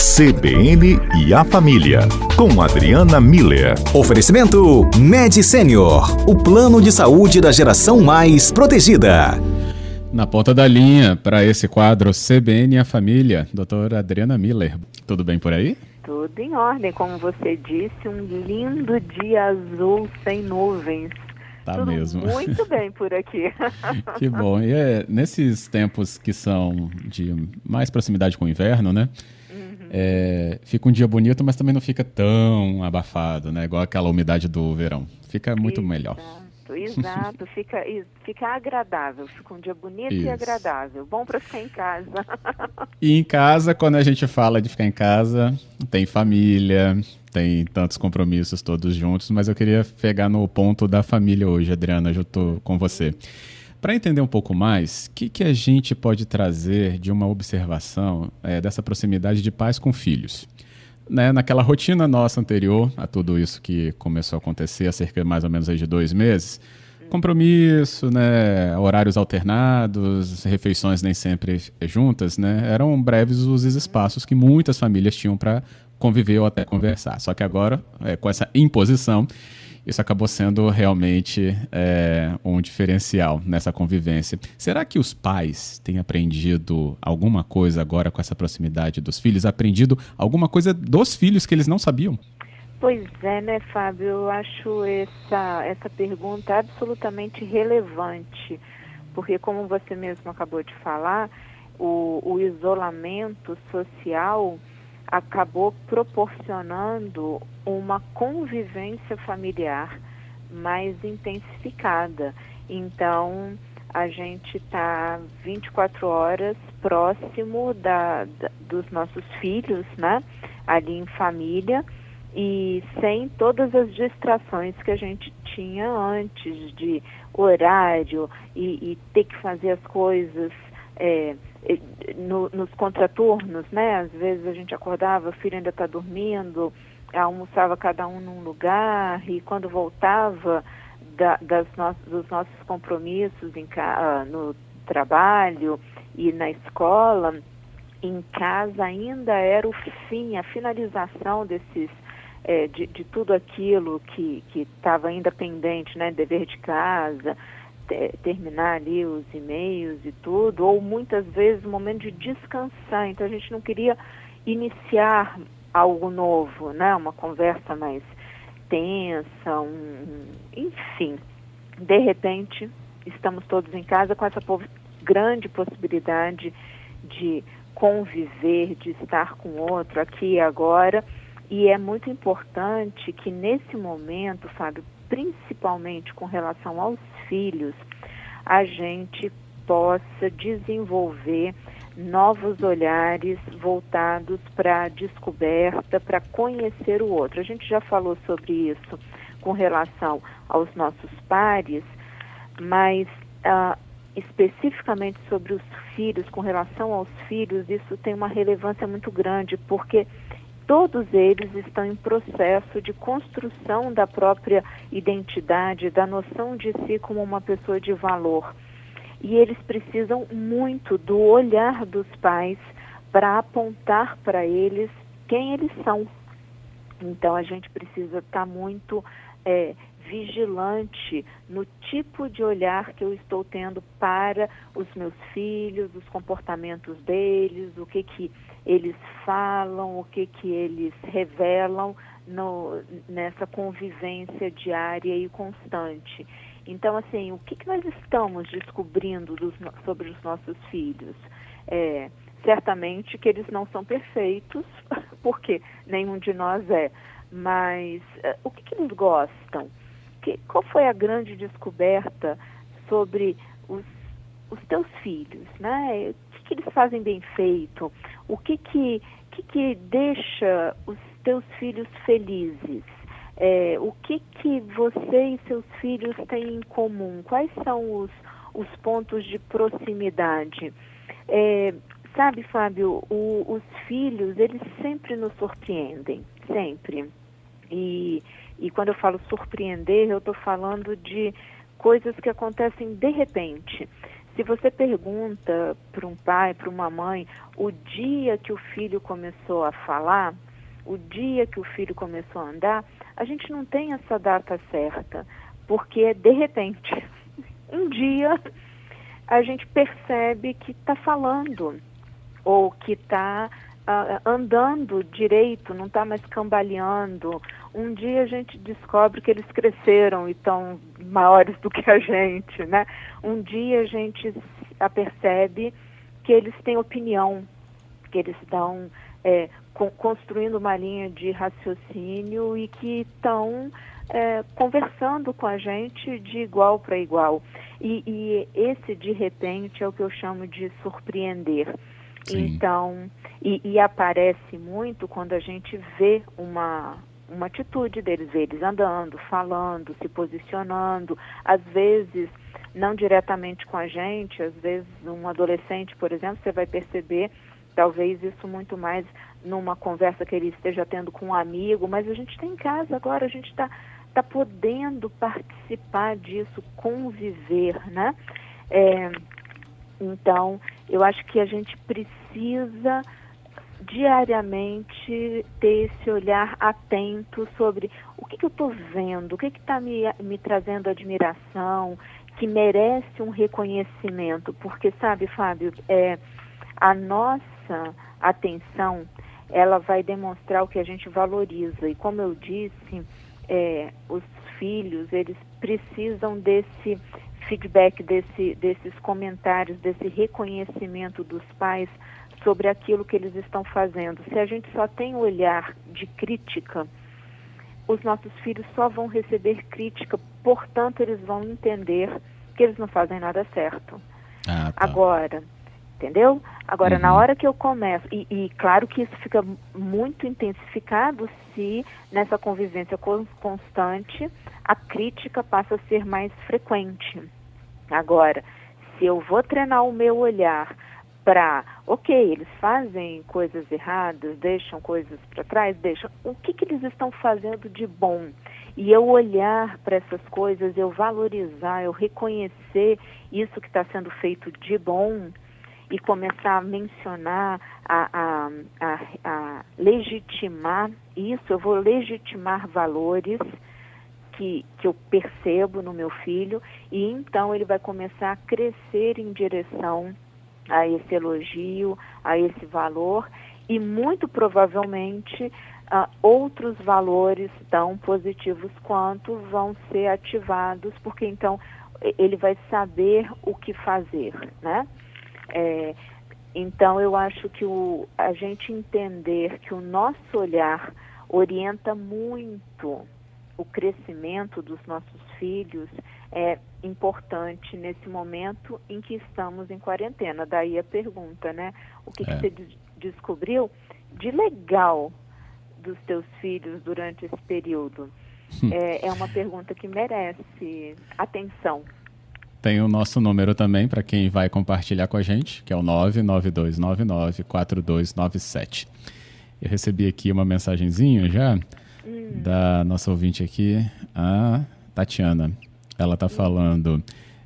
CBN e a Família, com Adriana Miller. Oferecimento Med Senior, o plano de saúde da geração mais protegida. Na ponta da linha, para esse quadro CBN e a Família, doutora Adriana Miller. Tudo bem por aí? Tudo em ordem, como você disse, um lindo dia azul sem nuvens. Tá Tudo mesmo. muito bem por aqui. que bom. E é, nesses tempos que são de mais proximidade com o inverno, né? É, fica um dia bonito, mas também não fica tão abafado, né? Igual aquela umidade do verão. Fica muito Exato, melhor. Exato, fica, fica agradável, fica um dia bonito Isso. e agradável. Bom para ficar em casa. E em casa, quando a gente fala de ficar em casa, tem família, tem tantos compromissos todos juntos, mas eu queria pegar no ponto da família hoje, Adriana, eu estou com você. Para entender um pouco mais, o que, que a gente pode trazer de uma observação é, dessa proximidade de pais com filhos? Né, naquela rotina nossa anterior a tudo isso que começou a acontecer há cerca mais ou menos de dois meses, compromisso, né, horários alternados, refeições nem sempre juntas, né, eram breves os espaços que muitas famílias tinham para conviver ou até conversar. Só que agora, é, com essa imposição, isso acabou sendo realmente é, um diferencial nessa convivência. Será que os pais têm aprendido alguma coisa agora com essa proximidade dos filhos? Aprendido alguma coisa dos filhos que eles não sabiam? Pois é, né, Fábio? Eu acho essa, essa pergunta absolutamente relevante, porque, como você mesmo acabou de falar, o, o isolamento social acabou proporcionando uma convivência familiar mais intensificada. Então, a gente está 24 horas próximo da, da, dos nossos filhos, né? Ali em família e sem todas as distrações que a gente tinha antes de horário e, e ter que fazer as coisas é, no, nos contraturnos, né? Às vezes a gente acordava, o filho ainda está dormindo, almoçava cada um num lugar e quando voltava da, das no, dos nossos compromissos em, no trabalho e na escola, em casa ainda era o fim, a finalização desses é, de, de, tudo aquilo que estava ainda pendente, né? Dever de casa, te, terminar ali os e-mails e tudo, ou muitas vezes o momento de descansar. Então a gente não queria iniciar algo novo, né? Uma conversa mais tensa, um, enfim. De repente, estamos todos em casa com essa grande possibilidade de conviver, de estar com outro aqui e agora. E é muito importante que nesse momento, Fábio, principalmente com relação aos filhos, a gente possa desenvolver novos olhares voltados para a descoberta, para conhecer o outro. A gente já falou sobre isso com relação aos nossos pares, mas uh, especificamente sobre os filhos, com relação aos filhos, isso tem uma relevância muito grande, porque todos eles estão em processo de construção da própria identidade, da noção de si como uma pessoa de valor. E eles precisam muito do olhar dos pais para apontar para eles quem eles são. Então a gente precisa estar tá muito é, vigilante no tipo de olhar que eu estou tendo para os meus filhos, os comportamentos deles, o que que eles falam, o que que eles revelam no, nessa convivência diária e constante. Então, assim, o que, que nós estamos descobrindo dos, sobre os nossos filhos? É, certamente que eles não são perfeitos, porque nenhum de nós é, mas uh, o que, que eles gostam? Que, qual foi a grande descoberta sobre os, os teus filhos, né? O que, que eles fazem bem feito? O que que, que, que deixa os teus filhos felizes? É, o que que você e seus filhos têm em comum? Quais são os, os pontos de proximidade? É, sabe, Fábio, o, os filhos, eles sempre nos surpreendem, sempre. E, e quando eu falo surpreender, eu estou falando de coisas que acontecem de repente. Se você pergunta para um pai, para uma mãe, o dia que o filho começou a falar, o dia que o filho começou a andar, a gente não tem essa data certa, porque é de repente. Um dia a gente percebe que está falando ou que está uh, andando direito, não está mais cambaleando. Um dia a gente descobre que eles cresceram e estão maiores do que a gente, né? Um dia a gente apercebe que eles têm opinião, que eles estão é, construindo uma linha de raciocínio e que estão é, conversando com a gente de igual para igual. E, e, esse, de repente, é o que eu chamo de surpreender. Sim. Então, e, e, aparece muito quando a gente vê uma, uma atitude deles, eles andando, falando, se posicionando, às vezes não diretamente com a gente, às vezes um adolescente, por exemplo, você vai perceber talvez isso muito mais numa conversa que ele esteja tendo com um amigo, mas a gente está em casa agora, a gente está tá podendo participar disso, conviver, né? É, então, eu acho que a gente precisa diariamente ter esse olhar atento sobre o que, que eu estou vendo, o que está me, me trazendo admiração, que merece um reconhecimento, porque sabe, Fábio, é, a nossa atenção ela vai demonstrar o que a gente valoriza. E como eu disse, é, os filhos eles precisam desse feedback, desse, desses comentários, desse reconhecimento dos pais sobre aquilo que eles estão fazendo. Se a gente só tem o olhar de crítica, os nossos filhos só vão receber crítica, portanto, eles vão entender que eles não fazem nada certo. Ah, tá. Agora, entendeu? Agora, uhum. na hora que eu começo, e, e, claro que isso fica muito intensificado se nessa convivência constante a crítica passa a ser mais frequente. Agora, se eu vou treinar o meu olhar para, ok, eles fazem coisas erradas, deixam coisas para trás, deixam. O que, que eles estão fazendo de bom? E eu olhar para essas coisas, eu valorizar, eu reconhecer isso que está sendo feito de bom e começar a mencionar, a, a, a, a legitimar isso, eu vou legitimar valores que, que eu percebo no meu filho e então ele vai começar a crescer em direção a esse elogio, a esse valor e muito provavelmente uh, outros valores tão positivos quanto vão ser ativados, porque então ele vai saber o que fazer, né? É, então eu acho que o, a gente entender que o nosso olhar orienta muito o crescimento dos nossos filhos é importante nesse momento em que estamos em quarentena. Daí a pergunta, né? O que, é. que você descobriu de legal dos teus filhos durante esse período? Hum. É, é uma pergunta que merece atenção. Tem o nosso número também para quem vai compartilhar com a gente, que é o 992994297. Eu recebi aqui uma mensagenzinha já hum. da nossa ouvinte aqui, a Tatiana. Ela está falando.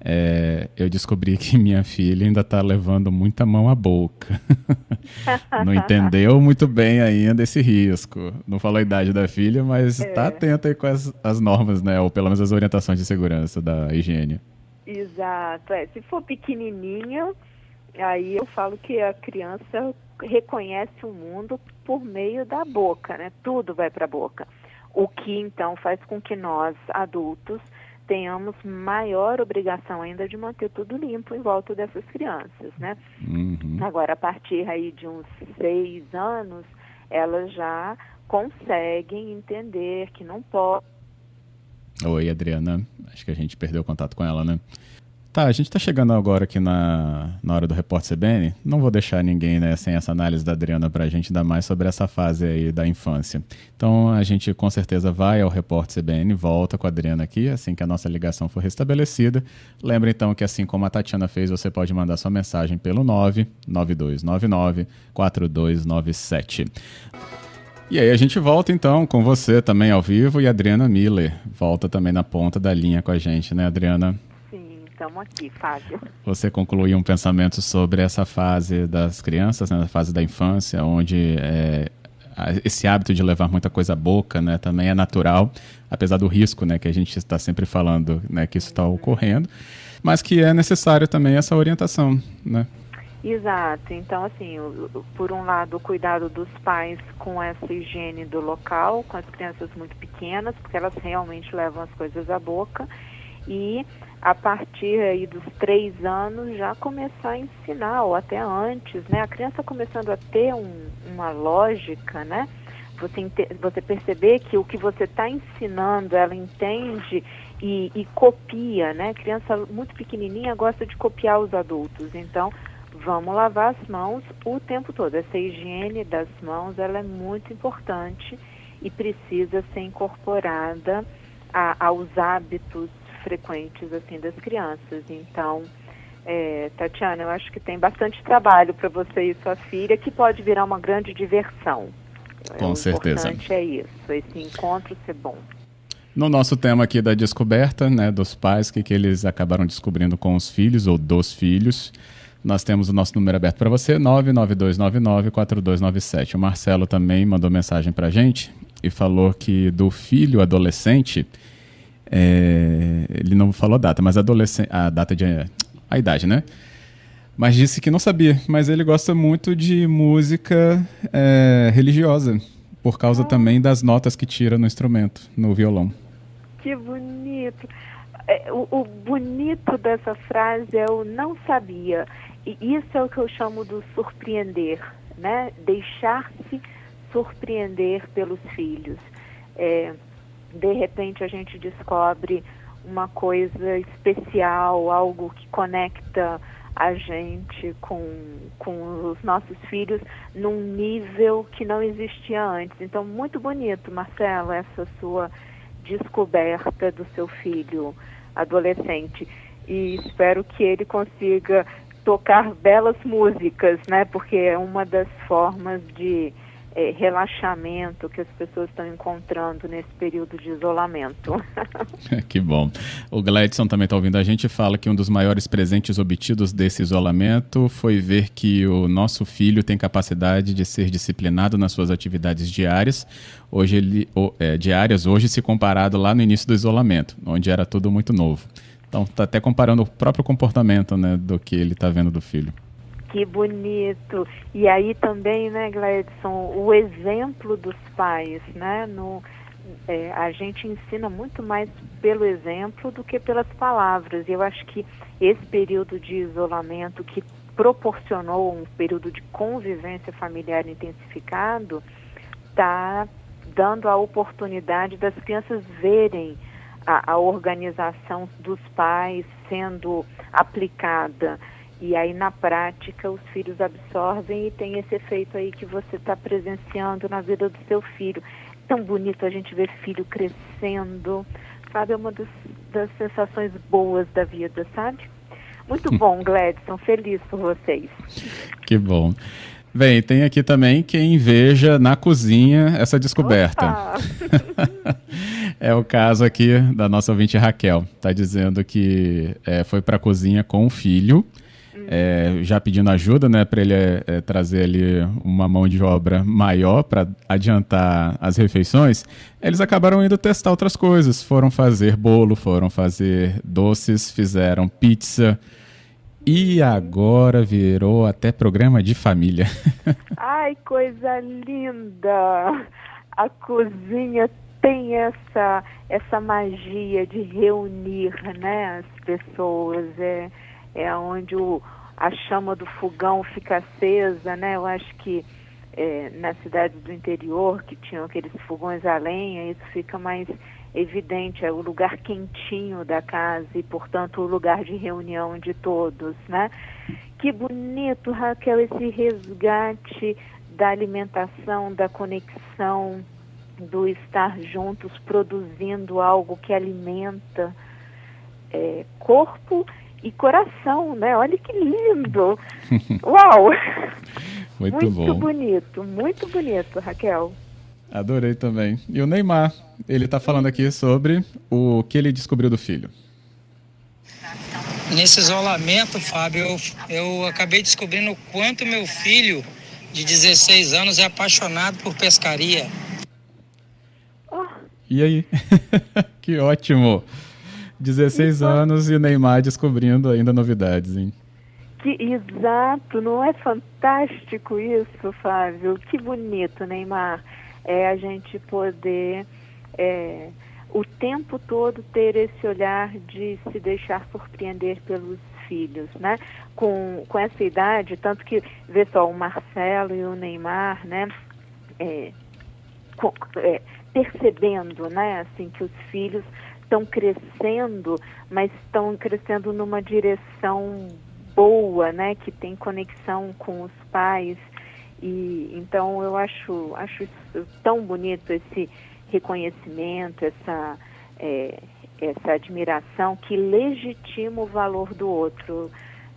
É, eu descobri que minha filha ainda está levando muita mão à boca. não entendeu muito bem ainda esse risco. Não falou a idade da filha, mas está é. atenta aí com as, as, normas, né? Ou pelo menos as orientações de segurança da higiene. Exato. É. Se for pequenininho, aí eu falo que a criança reconhece o mundo por meio da boca, né? Tudo vai para a boca. O que então faz com que nós, adultos, tenhamos maior obrigação ainda de manter tudo limpo em volta dessas crianças, né? Uhum. Agora, a partir aí de uns seis anos, elas já conseguem entender que não pode. Oi, Adriana. Acho que a gente perdeu o contato com ela, né? Tá, a gente está chegando agora aqui na, na hora do Repórter CBN. Não vou deixar ninguém né, sem essa análise da Adriana para a gente dar mais sobre essa fase aí da infância. Então a gente com certeza vai ao Repórter CBN, volta com a Adriana aqui, assim que a nossa ligação for restabelecida. Lembra então que assim como a Tatiana fez, você pode mandar sua mensagem pelo 99299 4297. E aí a gente volta então com você também ao vivo e a Adriana Miller volta também na ponta da linha com a gente, né, Adriana? Estamos aqui, Fábio. Você concluiu um pensamento sobre essa fase das crianças, né, a fase da infância, onde é, esse hábito de levar muita coisa à boca, né, também é natural, apesar do risco, né, que a gente está sempre falando, né, que isso está ocorrendo, mas que é necessário também essa orientação, né? Exato. Então, assim, por um lado, o cuidado dos pais com essa higiene do local, com as crianças muito pequenas, porque elas realmente levam as coisas à boca, e a partir aí dos três anos já começar a ensinar, ou até antes, né? A criança começando a ter um, uma lógica, né? Você, você perceber que o que você está ensinando, ela entende e, e, copia, né? Criança muito pequenininha gosta de copiar os adultos, então vamos lavar as mãos o tempo todo. Essa higiene das mãos, ela é muito importante e precisa ser incorporada a, aos hábitos frequentes assim das crianças. Então, é, Tatiana, eu acho que tem bastante trabalho para você e sua filha, que pode virar uma grande diversão. Com o certeza. O importante é isso, esse encontro ser bom. No nosso tema aqui da descoberta, né, dos pais, que, que eles acabaram descobrindo com os filhos ou dos filhos, nós temos o nosso número aberto para você, 992994297. O Marcelo também mandou mensagem para a gente e falou que do filho adolescente, é, ele não falou a data, mas adolescente, a data de a idade, né? Mas disse que não sabia, mas ele gosta muito de música é, religiosa, por causa ah. também das notas que tira no instrumento, no violão. Que bonito! É, o, o, bonito dessa frase é o não sabia. E isso é o que eu chamo do surpreender, né? Deixar-se surpreender pelos filhos. É, de repente a gente descobre uma coisa especial, algo que conecta a gente com, com os nossos filhos num nível que não existia antes. Então, muito bonito, Marcelo, essa sua descoberta do seu filho adolescente. E espero que ele consiga tocar belas músicas, né? Porque é uma das formas de é, relaxamento que as pessoas estão encontrando nesse período de isolamento. que bom. O Gladson também está ouvindo a gente e fala que um dos maiores presentes obtidos desse isolamento foi ver que o nosso filho tem capacidade de ser disciplinado nas suas atividades diárias, hoje ele, é, diárias, hoje se comparado lá no início do isolamento, onde era tudo muito novo. Então está até comparando o próprio comportamento né, do que ele está vendo do filho. Que bonito. E aí também, né, Gladson, o exemplo dos pais, né? No, é, a gente ensina muito mais pelo exemplo do que pelas palavras. E eu acho que esse período de isolamento que proporcionou um período de convivência familiar intensificado está dando a oportunidade das crianças verem a, a organização dos pais sendo aplicada. E aí, na prática, os filhos absorvem e tem esse efeito aí que você está presenciando na vida do seu filho. Tão bonito a gente ver filho crescendo, sabe? É uma das, das sensações boas da vida, sabe? Muito bom, Gladson. Feliz por vocês. Que bom. Bem, tem aqui também quem veja na cozinha essa descoberta. é o caso aqui da nossa ouvinte Raquel. Está dizendo que é, foi para a cozinha com o filho, é, já pedindo ajuda, né, para ele é, é, trazer ali uma mão de obra maior para adiantar as refeições. Eles acabaram indo testar outras coisas. Foram fazer bolo, foram fazer doces, fizeram pizza. E agora virou até programa de família. Ai, coisa linda! A cozinha tem essa essa magia de reunir, né, as pessoas. É é onde o, a chama do fogão fica acesa, né? Eu acho que é, nas cidades do interior que tinham aqueles fogões a lenha, isso fica mais evidente, é o lugar quentinho da casa e, portanto, o lugar de reunião de todos, né? Que bonito, Raquel, esse resgate da alimentação, da conexão, do estar juntos produzindo algo que alimenta é, corpo coração, né? Olha que lindo! Uau! Muito, muito bom. bonito, muito bonito, Raquel. Adorei também. E o Neymar, ele está falando aqui sobre o que ele descobriu do filho. Nesse isolamento, Fábio, eu, eu acabei descobrindo o quanto meu filho de 16 anos é apaixonado por pescaria. E aí? que ótimo! 16 anos e o Neymar descobrindo ainda novidades, hein? Que exato, não é fantástico isso, Fábio? Que bonito, Neymar. É a gente poder é, o tempo todo ter esse olhar de se deixar surpreender pelos filhos, né? Com, com essa idade, tanto que vê só o Marcelo e o Neymar, né? É, com, é, percebendo, né? Assim que os filhos estão crescendo, mas estão crescendo numa direção boa, né? Que tem conexão com os pais e então eu acho acho tão bonito esse reconhecimento, essa, é, essa admiração que legitima o valor do outro.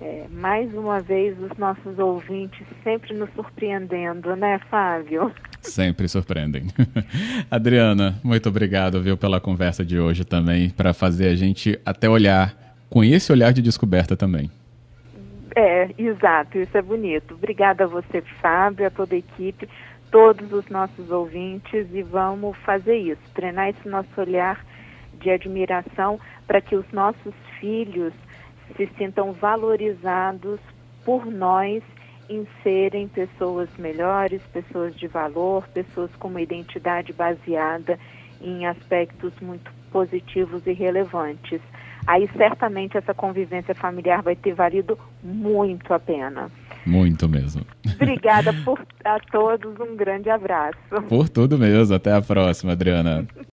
É, mais uma vez, os nossos ouvintes sempre nos surpreendendo, né, Fábio? Sempre surpreendem. Adriana, muito obrigado, viu, pela conversa de hoje também, para fazer a gente até olhar, com esse olhar de descoberta também. É, exato, isso é bonito. Obrigada a você, Fábio, a toda a equipe todos os nossos ouvintes e vamos fazer isso, treinar esse nosso olhar de admiração para que os nossos filhos se sintam valorizados por nós em serem pessoas melhores, pessoas de valor, pessoas com uma identidade baseada em aspectos muito positivos e relevantes. Aí certamente essa convivência familiar vai ter valido muito a pena. Muito mesmo. Obrigada por, a todos, um grande abraço. Por tudo mesmo. Até a próxima, Adriana.